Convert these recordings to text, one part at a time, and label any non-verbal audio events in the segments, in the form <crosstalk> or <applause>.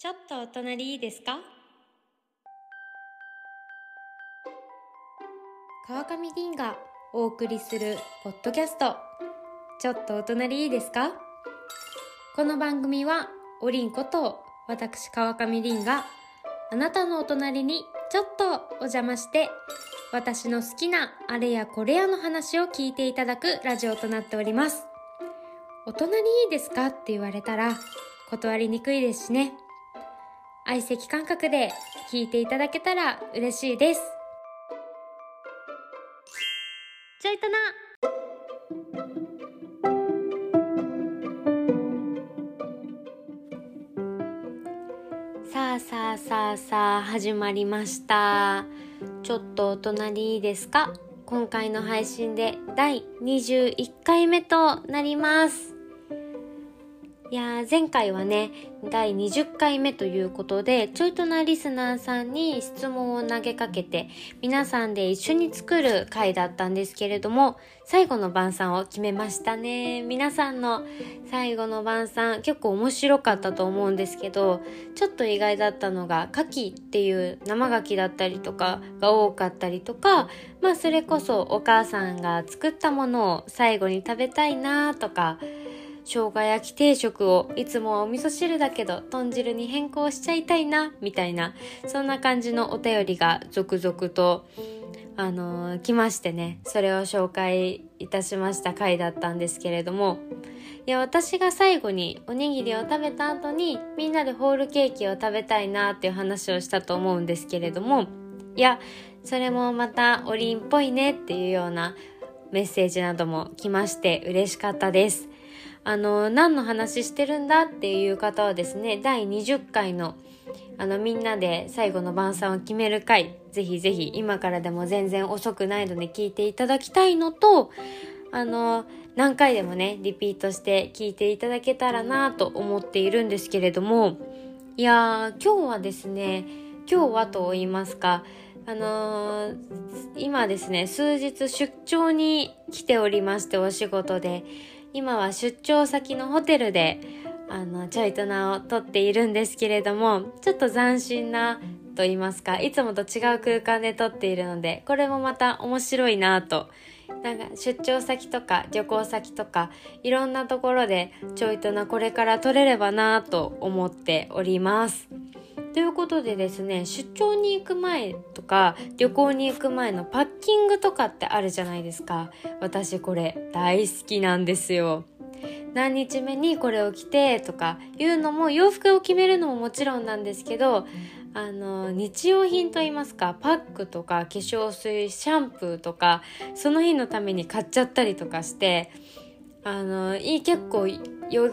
ちょっとお隣いいですか？川上凛がお送りするポッドキャスト。ちょっとお隣いいですか？この番組はおりんこと私川上凛があなたのお隣にちょっとお邪魔して私の好きなあれやこれやの話を聞いていただくラジオとなっております。お隣いいですか？って言われたら断りにくいですしね。相席感覚で聞いていただけたら嬉しいです。ちょいとな。さあさあさあさあ始まりました。ちょっとお隣いいですか？今回の配信で第21回目となります。いや前回はね第20回目ということでちょいとなリスナーさんに質問を投げかけて皆さんで一緒に作る回だったんですけれども最後の晩餐を決めましたね。皆さんの最後の晩餐結構面白かったと思うんですけどちょっと意外だったのが牡蠣っていう生牡蠣だったりとかが多かったりとかまあそれこそお母さんが作ったものを最後に食べたいなとか生姜焼き定食をいつもはお味噌汁だけど豚汁に変更しちゃいたいなみたいなそんな感じのお便りが続々とあのー来ましてね。それを紹介いたしました回だったんですけれども。いや私が最後におにぎりを食べた後にみんなでホールケーキを食べたいなっていう話をしたと思うんですけれども。いやそれもまたおりんっぽいねっていうようなメッセージなども来まして嬉しかったです。あの何の話してるんだっていう方はですね第20回のあのみんなで最後の晩餐を決める回ぜひぜひ今からでも全然遅くないので聞いていただきたいのとあの何回でもねリピートして聞いていただけたらなと思っているんですけれどもいやー今日はですね今日はと言いますかあのー今ですね数日出張に来ておりましてお仕事で。今は出張先のホテルであのちょいとなを撮っているんですけれどもちょっと斬新なと言いますかいつもと違う空間で撮っているのでこれもまた面白いなとなんか出張先とか旅行先とかいろんなところでちょいとなこれから撮れればなと思っております。ということでですね出張に行く前とか旅行に行く前のパッキングとかってあるじゃないですか。私これ大好きなんですよ。何日目にこれを着てとかいうのも洋服を決めるのももちろんなんですけどあの日用品といいますかパックとか化粧水シャンプーとかその日のために買っちゃったりとかしてあのいい結構よ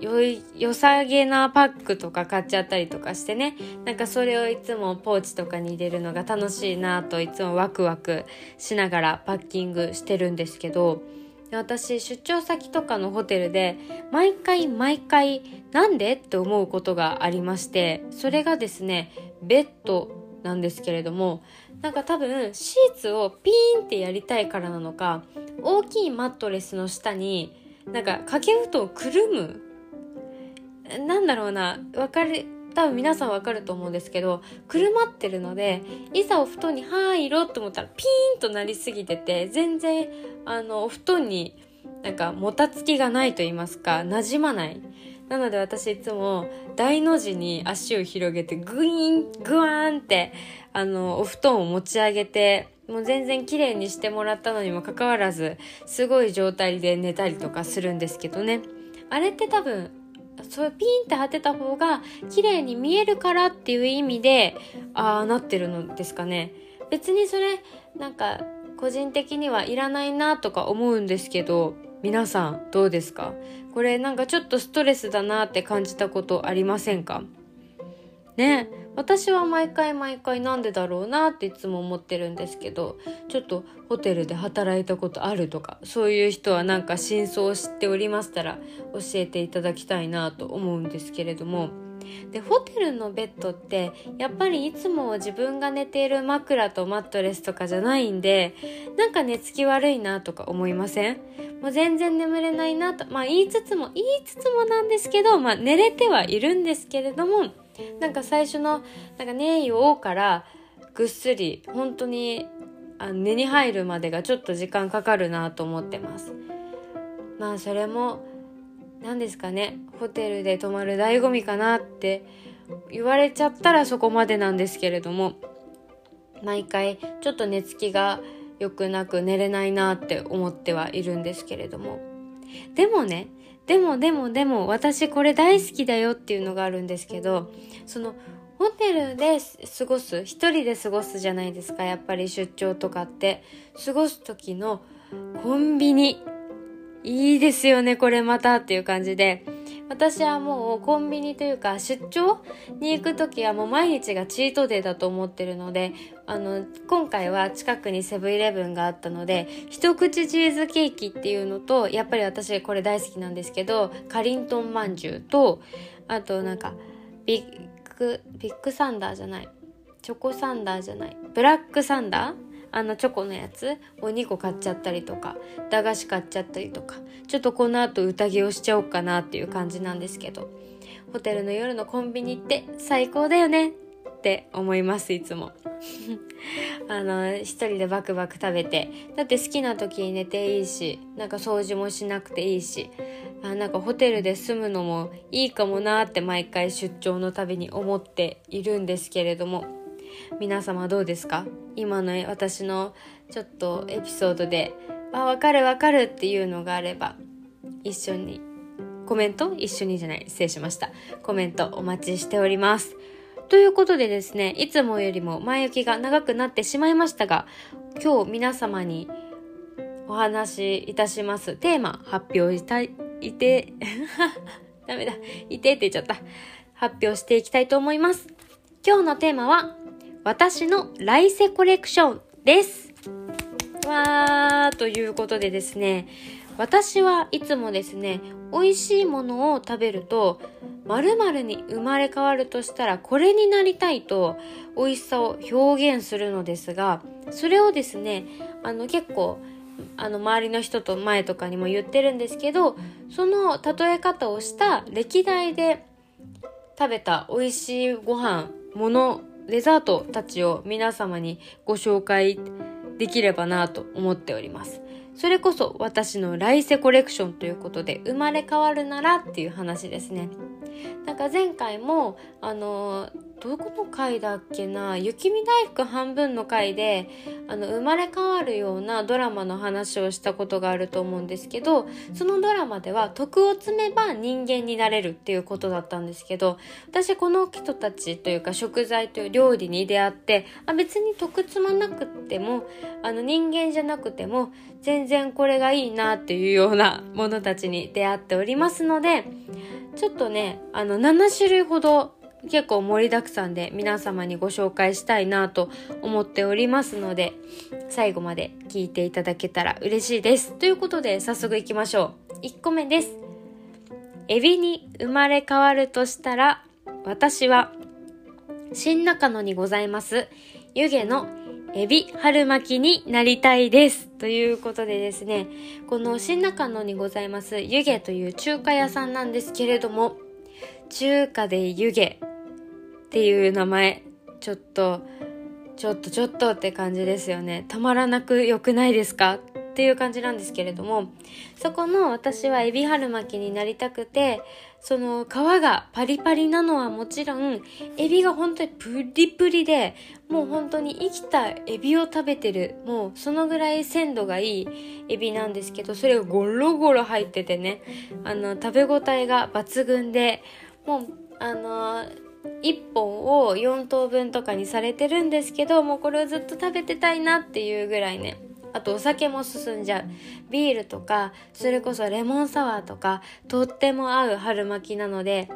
よい良さげなパックとか買っちゃったりとかしてね。なんかそれをいつもポーチとかに入れるのが楽しいなといつもワクワクしながらパッキングしてるんですけど。私出張先とかのホテルで毎回毎回なんでって思うことがありましてそれがですねベッドなんですけれどもなんか多分シーツをピーンってやりたいからなのか大きいマットレスの下になんか掛け布団をくるむなんだろうなわかる多分皆さんわかると思うんですけどくるまってるのでいざお布団に入ろうと思ったらピーンとなりすぎてて全然あのお布団になんかもたつきがないと言いますか馴染まない。なので私いつも大の字に足を広げてグイーングワーンってあのお布団を持ち上げてもう全然綺麗にしてもらったのにもかかわらずすごい状態で寝たりとかするんですけどね。あれって多分そうピンって当てた方が綺麗に見えるからっていう意味でああなってるのですかね。別にそれなんか個人的にはいらないなとか思うんですけど皆さんどうですか？これなんかちょっとストレスだなって感じたことありませんか？ね。私は毎回毎回なんでだろうなっていつも思ってるんですけどちょっとホテルで働いたことあるとかそういう人はなんか真相を知っておりましたら教えていただきたいなと思うんですけれども。でホテルのベッドってやっぱりいつも自分が寝ている枕とマットレスとかじゃないんでなんか寝つき悪いなとか思いません？もう全然眠れないなと、まあ言いつつも、言いつつもなんですけど、まあ寝れてはいるんですけれども、なんか最初の、なんかねえをからぐっすり、本当にあ寝に入るまでがちょっと時間かかるなと思ってます。まあそれも、何ですかね、ホテルで泊まる醍醐味かなって言われちゃったらそこまでなんですけれども、毎回ちょっと寝つきが良くなく寝れないなって思ってはいるんですけれども。でもね、でもでもでも私これ大好きだよっていうのがあるんですけど、そのホテルで過ごす、一人で過ごすじゃないですか、やっぱり出張とかって。過ごす時のコンビニ。いいですよね、これまたっていう感じで。私はもうコンビニというか出張に行く時はもう毎日がチートデーだと思ってるのであの今回は近くにセブンイレブンがあったので一口チーズケーキっていうのとやっぱり私これ大好きなんですけどかりんとんまんじゅうとあとなんかビッグビッグサンダーじゃないチョコサンダーじゃないブラックサンダーあのチョコのやつ？を2個買っちゃったりとか駄菓子買っちゃったりとかちょっとこの後宴をしちゃおうかなっていう感じなんですけどホテルの夜のコンビニって最高だよねって思いますいつも。<laughs> あの一人でバクバク食べてだって好きな時に寝ていいしなんか掃除もしなくていいしあなんかホテルで住むのもいいかもなって毎回出張のたびに思っているんですけれども皆様どうですか？今の私のちょっとエピソードで「あ分かる分かる」っていうのがあれば一緒にコメント？一緒にじゃない失礼しました。コメントお待ちしております。ということでですねいつもよりも前置きが長くなってしまいましたが今日皆様にお話しいたします。テーマ発表したいいて <laughs> ダメだ。いてって言っちゃった。発表していきたいと思います。今日のテーマは私の来世コレクションです。わー、ということでですね、私はいつもですね、美味しいものを食べると、〇〇に生まれ変わるとしたらこれになりたいと美味しさを表現するのですが、それをですね、あの結構、あの周りの人と前とかにも言ってるんですけど、その例え方をした歴代で食べた美味しいご飯、ものデザートたちを皆様にご紹介できればなと思っております。それこそ私の来世コレクションということで生まれ変わるならっていう話ですね。なんか前回もあのどこの回だっけな雪見大福半分の回であの生まれ変わるようなドラマの話をしたことがあると思うんですけどそのドラマでは徳を積めば人間になれるっていうことだったんですけど私この人たちというか食材という料理に出会ってあ別に徳積まなくてもあの人間じゃなくても全然これがいいなっていうようなものたちに出会っておりますのでちょっとねあの7種類ほど結構盛りだくさんで皆様にご紹介したいなと思っておりますので最後まで聞いていただけたら嬉しいです。ということで早速いきましょう。1個目です。エビに生まれ変わるとしたら私は新中野にございます湯気のエビ春巻きになりたいです。ということでですね、この新中野にございます湯気という中華屋さんなんですけれども、中華で湯気っていう名前、ちょっと、ちょっとちょっとって感じですよね。たまらなく良くないですか？っていう感じなんですけれども、そこの私はエビ春巻きになりたくて、その皮がパリパリなのはもちろん、エビが本当にプリプリで、もう本当に生きたエビを食べてる、もうそのぐらい鮮度がいいエビなんですけど、それがゴロゴロ入っててね、あの、食べ応えが抜群で、もう、あの1本を4等分とかにされてるんですけどもうこれをずっと食べてたいなっていうぐらいね。あとお酒も進んじゃうビールとかそれこそレモンサワーとかとっても合う春巻きなので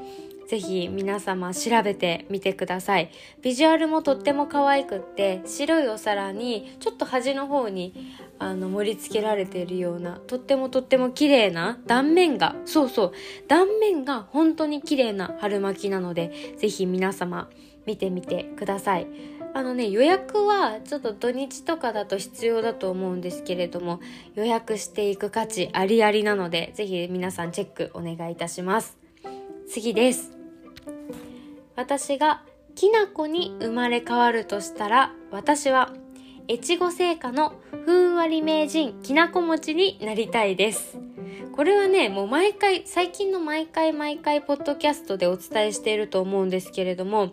ぜひ皆様調べてみてください。ビジュアルもとっても可愛くって、白いお皿にちょっと端の方にあの盛り付けられているような、とってもとっても綺麗な断面が、そうそう、断面が本当に綺麗な春巻きなので、ぜひ皆様見てみてください。あのね予約はちょっと土日とかだと必要だと思うんですけれども予約していく価値ありありなので是非皆さんチェックお願いいたします。次です。私がきなこに生まれ変わるとしたら私は越後製菓のふんわり名人きなこ餅になりたいです。これはねもう毎回最近の毎回毎回ポッドキャストでお伝えしていると思うんですけれども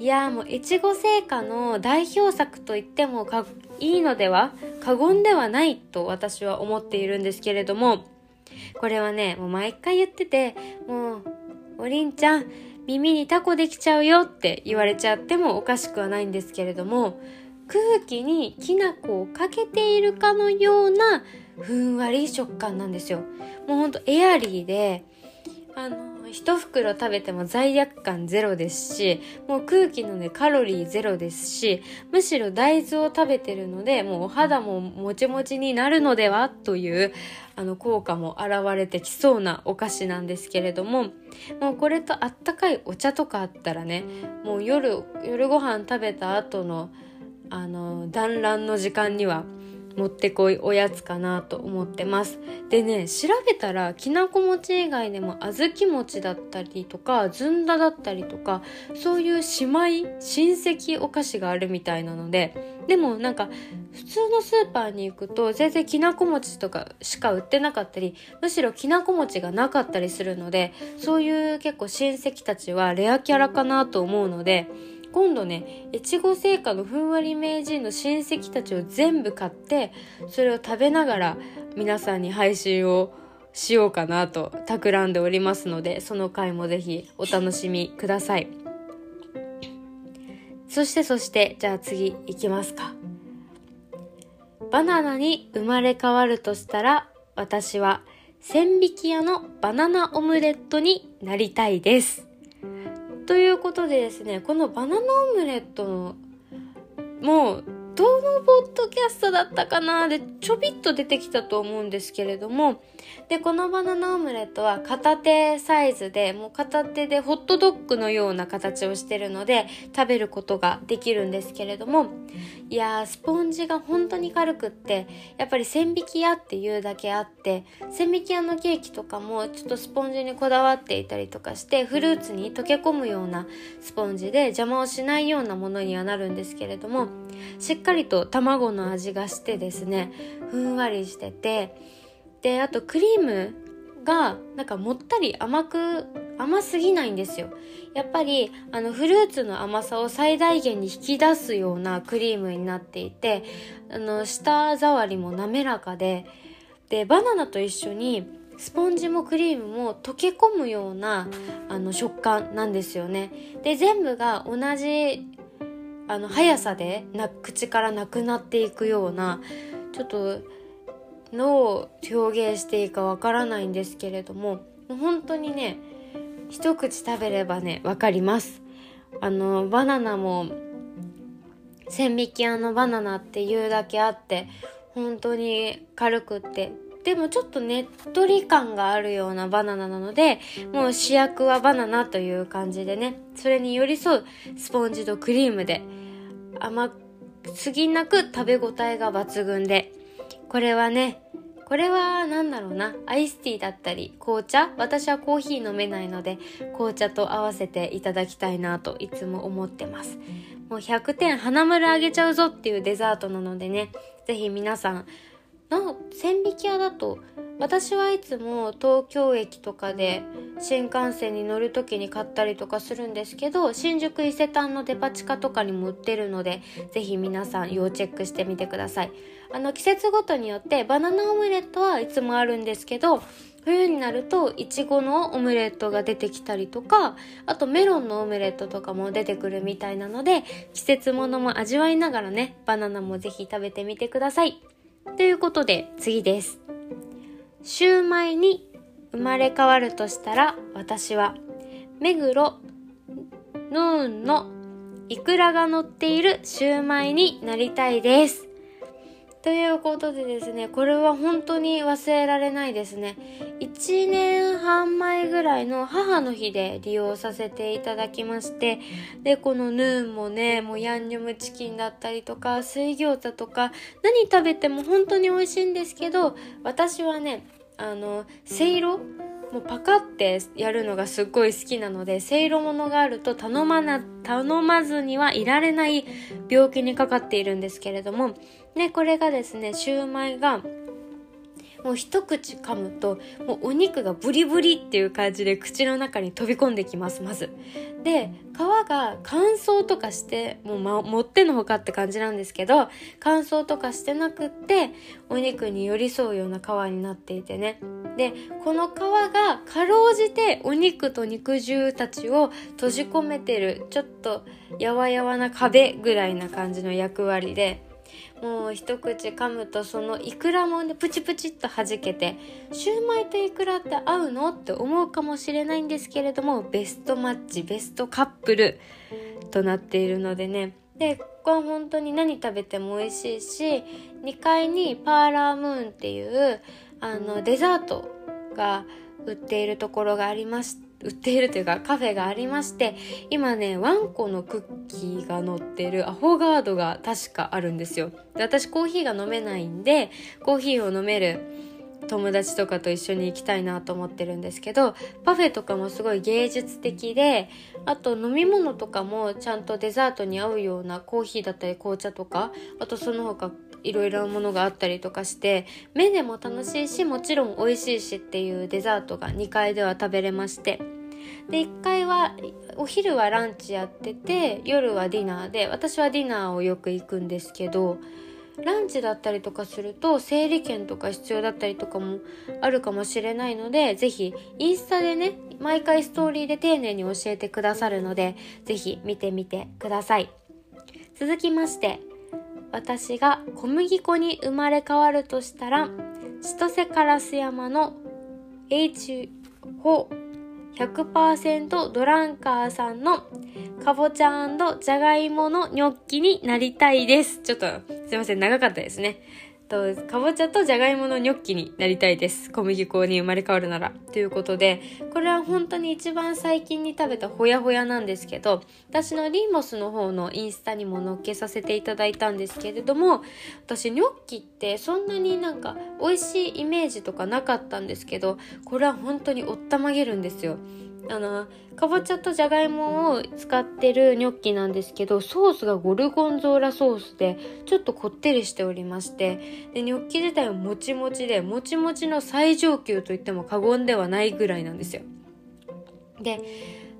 いやもう越後製菓の代表作と言ってもかいいのでは過言ではないと私は思っているんですけれどもこれはねもう毎回言っててもうおりんちゃん耳にタコできちゃうよって言われちゃってもおかしくはないんですけれども空気にきな粉をかけているかのようなふんわり食感なんですよ。もうほんとエアリーであの一袋食べても罪悪感ゼロですしもう空気のねカロリーゼロですしむしろ大豆を食べてるのでもうお肌ももちもちになるのではというあの効果も現れてきそうなお菓子なんですけれどももうこれとあったかいお茶とかあったらねもう夜夜ご飯食べた後のあの団らんの時間にはもってこいおやつかなと思ってます。でね調べたらきなこ餅以外でも小豆餅だったりとかずんだだったりとかそういう姉妹親戚お菓子があるみたいなのででもなんか普通のスーパーに行くと全然きなこ餅とかしか売ってなかったりむしろきなこ餅がなかったりするのでそういう結構親戚たちはレアキャラかなと思うので今度ね越後製菓のふんわり名人の親戚たちを全部買ってそれを食べながら皆さんに配信をしようかなと企んでおりますのでその回もぜひお楽しみください。そしてそしてじゃあ次いきますか。バナナに生まれ変わるとしたら私は千匹屋のバナナオムレットになりたいです。ということでですねこのバナナオムレットのもうどのポッドキャストだったかな？でちょびっと出てきたと思うんですけれどもでこのバナナオムレットは片手サイズでもう片手でホットドッグのような形をしてるので食べることができるんですけれどもいやスポンジが本当に軽くってやっぱり千匹屋っていうだけあって千匹屋のケーキとかもちょっとスポンジにこだわっていたりとかしてフルーツに溶け込むようなスポンジで邪魔をしないようなものにはなるんですけれどもしっかりと卵の味がしてですねふんわりしててであとクリームがなんかもったり甘く甘すぎないんですよ。やっぱりあのフルーツの甘さを最大限に引き出すようなクリームになっていてあの舌触りも滑らかででバナナと一緒にスポンジもクリームも溶け込むようなあの食感なんですよね。で全部が同じあの速さでな口からなくなっていくようなちょっとのを表現していいかわからないんですけれども本当にね一口食べればね分かります。あのバナナも千匹屋のバナナっていうだけあって本当に軽くって。でもちょっとねっとり感があるようなバナナなのでもう主役はバナナという感じでねそれに寄り添うスポンジとクリームで甘すぎなく食べ応えが抜群でこれはねこれは何だろうなアイスティーだったり紅茶？私はコーヒー飲めないので紅茶と合わせていただきたいなといつも思ってます。もう100点花丸あげちゃうぞっていうデザートなのでねぜひ皆さんの千匹屋だと私はいつも東京駅とかで新幹線に乗る時に買ったりとかするんですけど新宿伊勢丹のデパ地下とかにも売ってるのでぜひ皆さん要チェックしてみてください。あの季節ごとによってバナナオムレットはいつもあるんですけど冬になるといちごのオムレットが出てきたりとかあとメロンのオムレットとかも出てくるみたいなので季節ものも味わいながらねバナナもぜひ食べてみてください。ということで次です。シューマイに生まれ変わるとしたら私は目黒ヌーンのイクラが乗っているシューマイになりたいです。ということでですねこれは本当に忘れられないですね。1年半前ぐらいの母の日で利用させていただきましてでこのヌーンもねもうヤンニョムチキンだったりとか水餃子とか何食べても本当に美味しいんですけど私はねあのせいろもうパカってやるのがすっごい好きなのでせいろものがあると頼まな頼まずにはいられない病気にかかっているんですけれどもねこれがですねシューマイがもう一口噛むともうお肉がブリブリっていう感じで口の中に飛び込んできますまず。で皮が乾燥とかしてもう、ま、もってのほかって感じなんですけど乾燥とかしてなくってお肉に寄り添うような皮になっていてね。でこの皮がかろうじてお肉と肉汁たちを閉じ込めてるちょっとやわやわな壁ぐらいな感じの役割でもう一口噛むとそのイクラもねプチプチっと弾けてシューマイとイクラって合うのって思うかもしれないんですけれどもベストマッチベストカップルとなっているのでね。でここは本当に何食べても美味しいし2階にパーラームーンっていうあのデザートが売っているところがありまして売っているというかカフェがありまして今ねワンコのクッキーが乗ってるアホガードが確かあるんですよ。で私コーヒーが飲めないんでコーヒーを飲める友達とかと一緒に行きたいなと思ってるんですけどパフェとかもすごい芸術的であと飲み物とかもちゃんとデザートに合うようなコーヒーだったり紅茶とかあとその他いろいろなものがあったりとかして目でも楽しいしもちろん美味しいしっていうデザートが2階では食べれまして。で1階はお昼はランチやってて夜はディナーで私はディナーをよく行くんですけどランチだったりとかすると整理券とか必要だったりとかもあるかもしれないのでぜひインスタでね毎回ストーリーで丁寧に教えてくださるのでぜひ見てみてください。続きまして私が小麦粉に生まれ変わるとしたら千歳烏山の H4100% ドランカーさんのかぼちゃじゃがいものニョッキになりたいです。ちょっとすいません、長かったですね。と、かぼちゃとじゃがいものニョッキになりたいです。小麦粉に生まれ変わるなら。ということで、これは本当に一番最近に食べたほやほやなんですけど、私のリーモスの方のインスタにも載っけさせていただいたんですけれども、私ニョッキってそんなになんか美味しいイメージとかなかったんですけど、これは本当におったまげるんですよ。あのかぼちゃとじゃがいもを使ってるニョッキなんですけどソースがゴルゴンゾーラソースでちょっとこってりしておりましてでニョッキ自体はもちもちでもちもちの最上級といっても過言ではないぐらいなんですよ。で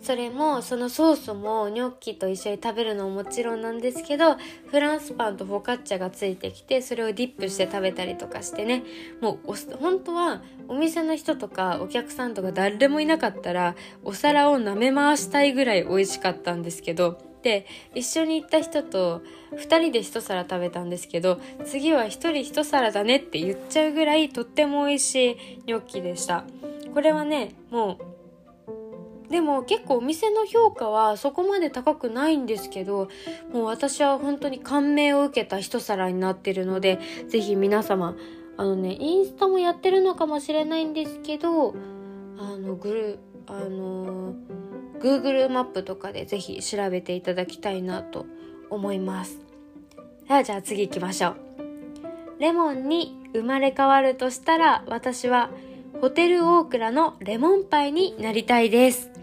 それもそのソースもニョッキと一緒に食べるのももちろんなんですけどフランスパンとフォカッチャがついてきてそれをディップして食べたりとかしてね。もう本当はお店の人とかお客さんとか誰もいなかったらお皿を舐め回したいぐらい美味しかったんですけどで一緒に行った人と2人で1皿食べたんですけど次は1人1皿だねって言っちゃうぐらいとっても美味しいニョッキでした。これはねもうでも結構お店の評価はそこまで高くないんですけどもう私は本当に感銘を受けた一皿になってるので是非皆様あのねインスタもやってるのかもしれないんですけどあのグルあの Google マップとかで是非調べていただきたいなと思いますさあじゃあ次行きましょうレモンに生まれ変わるとしたら私はホテルオークラのレモンパイになりたいです。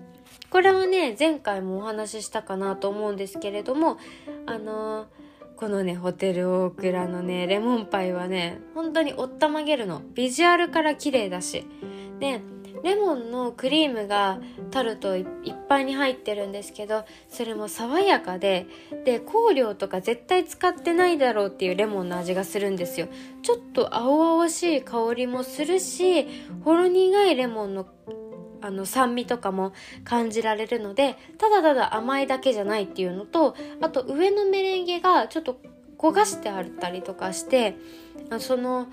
これはね、前回もお話ししたかなと思うんですけれども、あのー、このね、ホテルオークラのね、レモンパイはね、本当におったまげるの。ビジュアルから綺麗だし。で、レモンのクリームがタルトいっぱいに入ってるんですけどそれも爽やかでで香料とか絶対使ってないだろうっていうレモンの味がするんですよちょっと青々しい香りもするしほろ苦いレモンのあの酸味とかも感じられるのでただただ甘いだけじゃないっていうのとあと上のメレンゲがちょっと焦がしてあったりとかしてその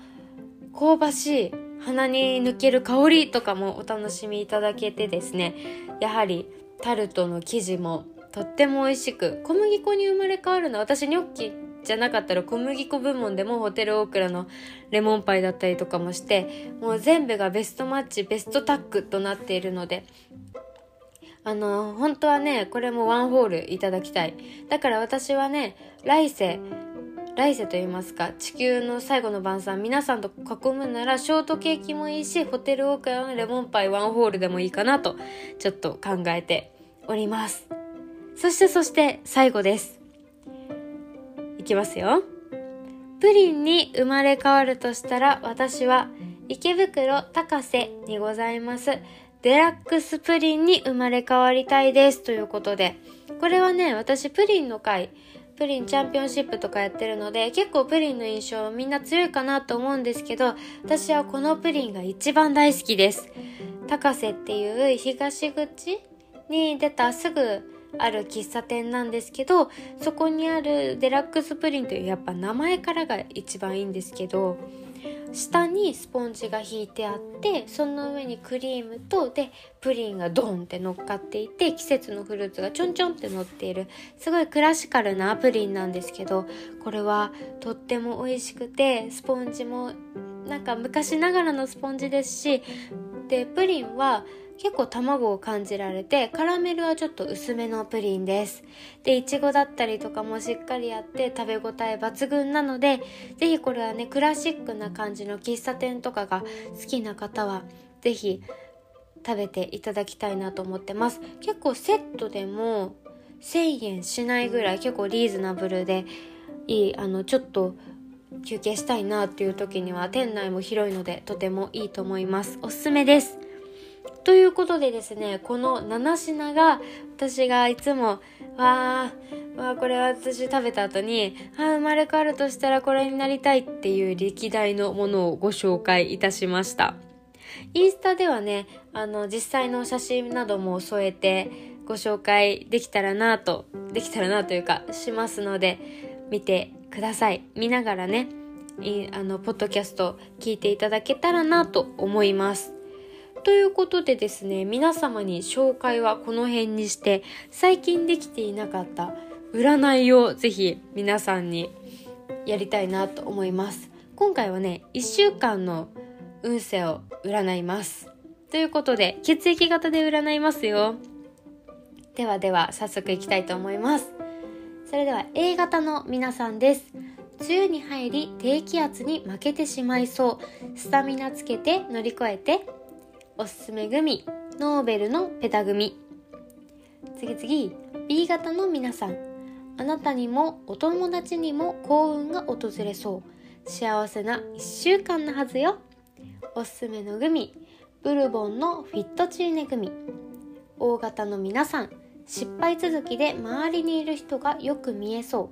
香ばしい鼻に抜ける香りとかもお楽しみいただけてですねやはりタルトの生地もとっても美味しく小麦粉に生まれ変わるの私ニョッキじゃなかったら小麦粉部門でもホテルオークラのレモンパイだったりとかもしてもう全部がベストマッチベストタッグとなっているのであの本当はねこれもワンホールいただきたい。だから私はね来世来世と言いますか地球の最後の晩餐皆さんと囲むならショートケーキもいいしホテルオークラのレモンパイワンホールでもいいかなとちょっと考えております。そしてそして最後です。いきますよ。プリンに生まれ変わるとしたら私は池袋高瀬にございます。デラックスプリンに生まれ変わりたいです。ということでこれはね私プリンの回プリンチャンピオンシップとかやってるので結構プリンの印象みんな強いかなと思うんですけど私はこのプリンが一番大好きです。高瀬っていう東口に出たすぐある喫茶店なんですけどそこにあるデラックスプリンというやっぱ名前からが一番いいんですけど下にスポンジが敷いてあってその上にクリームとでプリンがドンって乗っかっていて季節のフルーツがちょんちょんって乗っているすごいクラシカルなプリンなんですけどこれはとっても美味しくてスポンジもなんか昔ながらのスポンジですしでプリンは結構卵を感じられてカラメルはちょっと薄めのプリンです。でいちごだったりとかもしっかりあって食べ応え抜群なのでぜひこれはねクラシックな感じの喫茶店とかが好きな方はぜひ食べていただきたいなと思ってます。結構セットでも1000円しないぐらい結構リーズナブルでいいあのちょっと休憩したいなっていう時には店内も広いのでとてもいいと思います。おすすめです。ということでですねこの7品が私がいつもわーわーこれは私食べた後にあ生まれ変わるとしたらこれになりたいっていう歴代のものをご紹介いたしました。インスタではねあの実際の写真なども添えてご紹介できたらなとできたらなというかしますので見てください。見ながらねあのポッドキャスト聞いていただけたらなと思います。ということでですね皆様に紹介はこの辺にして最近できていなかった占いをぜひ皆さんにやりたいなと思います。今回はね1週間の運勢を占います。ということで血液型で占いますよ。ではでは早速いきたいと思います。それでは A 型の皆さんです。梅雨に入り低気圧に負けてしまいそう。スタミナつけて乗り越えておすすめグミノーベルのペタグミ。次々 B 型の皆さん。あなたにもお友達にも幸運が訪れそう。幸せな1週間のはずよ。おすすめのグミブルボンのフィットチーネグミ。O 型の皆さん失敗続きで周りにいる人がよく見えそ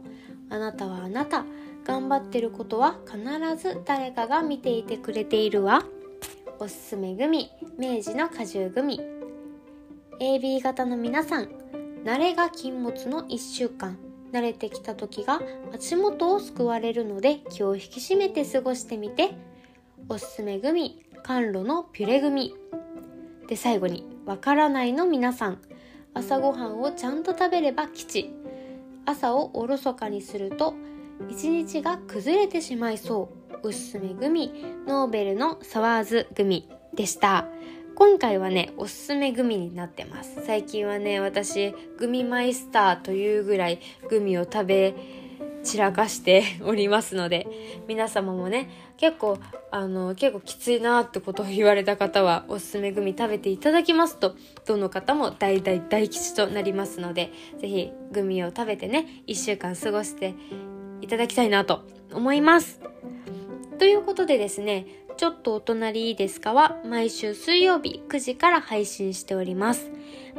う。あなたはあなた頑張ってることは必ず誰かが見ていてくれているわ。おすすめグミ明治の果汁グミ。AB 型の皆さん慣れが禁物の1週間。慣れてきた時が足元を救われるので気を引き締めて過ごしてみて。おすすめグミ甘露のピュレグミ。で最後にわからないの皆さん。朝ごはんをちゃんと食べれば吉。朝をおろそかにすると一日が崩れてしまいそう。おすすめグミノーベルのサワーズグミでした今回はねおすすめグミになってます最近はね私グミマイスターというぐらいグミを食べ散らかして <laughs> おりますので皆様もね結構あの結構きついなってことを言われた方はおすすめグミ食べていただきますとどの方も大大大吉となりますので是非グミを食べてね1週間過ごしていただきたいなと思います。ということでですね、ちょっとお隣いいですかは毎週水曜日9時から配信しております。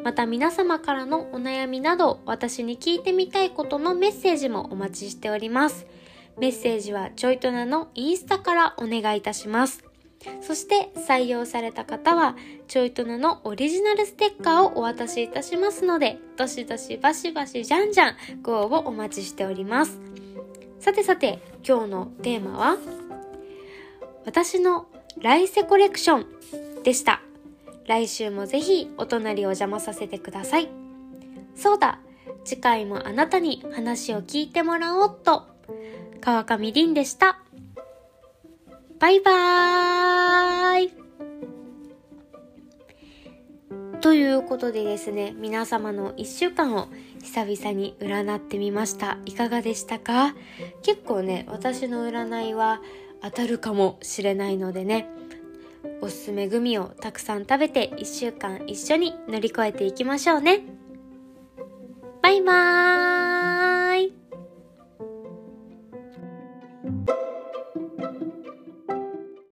また皆様からのお悩みなど私に聞いてみたいことのメッセージもお待ちしております。メッセージはちょいとなのインスタからお願いいたします。そして採用された方はちょいとなのオリジナルステッカーをお渡しいたしますので、どしどしバシバシじゃんじゃんご応募お待ちしております。さてさて今日のテーマは？私の来世コレクションでした。来週もぜひお隣お邪魔させてください。そうだ、次回もあなたに話を聞いてもらおうっと。川上凛でした。バイバーイということでですね、皆様の一週間を久々に占ってみました。いかがでしたか？結構ね、私の占いは当たるかもしれないのでね。おすすめグミをたくさん食べて1週間一緒に乗り越えていきましょうね。バイバーイ。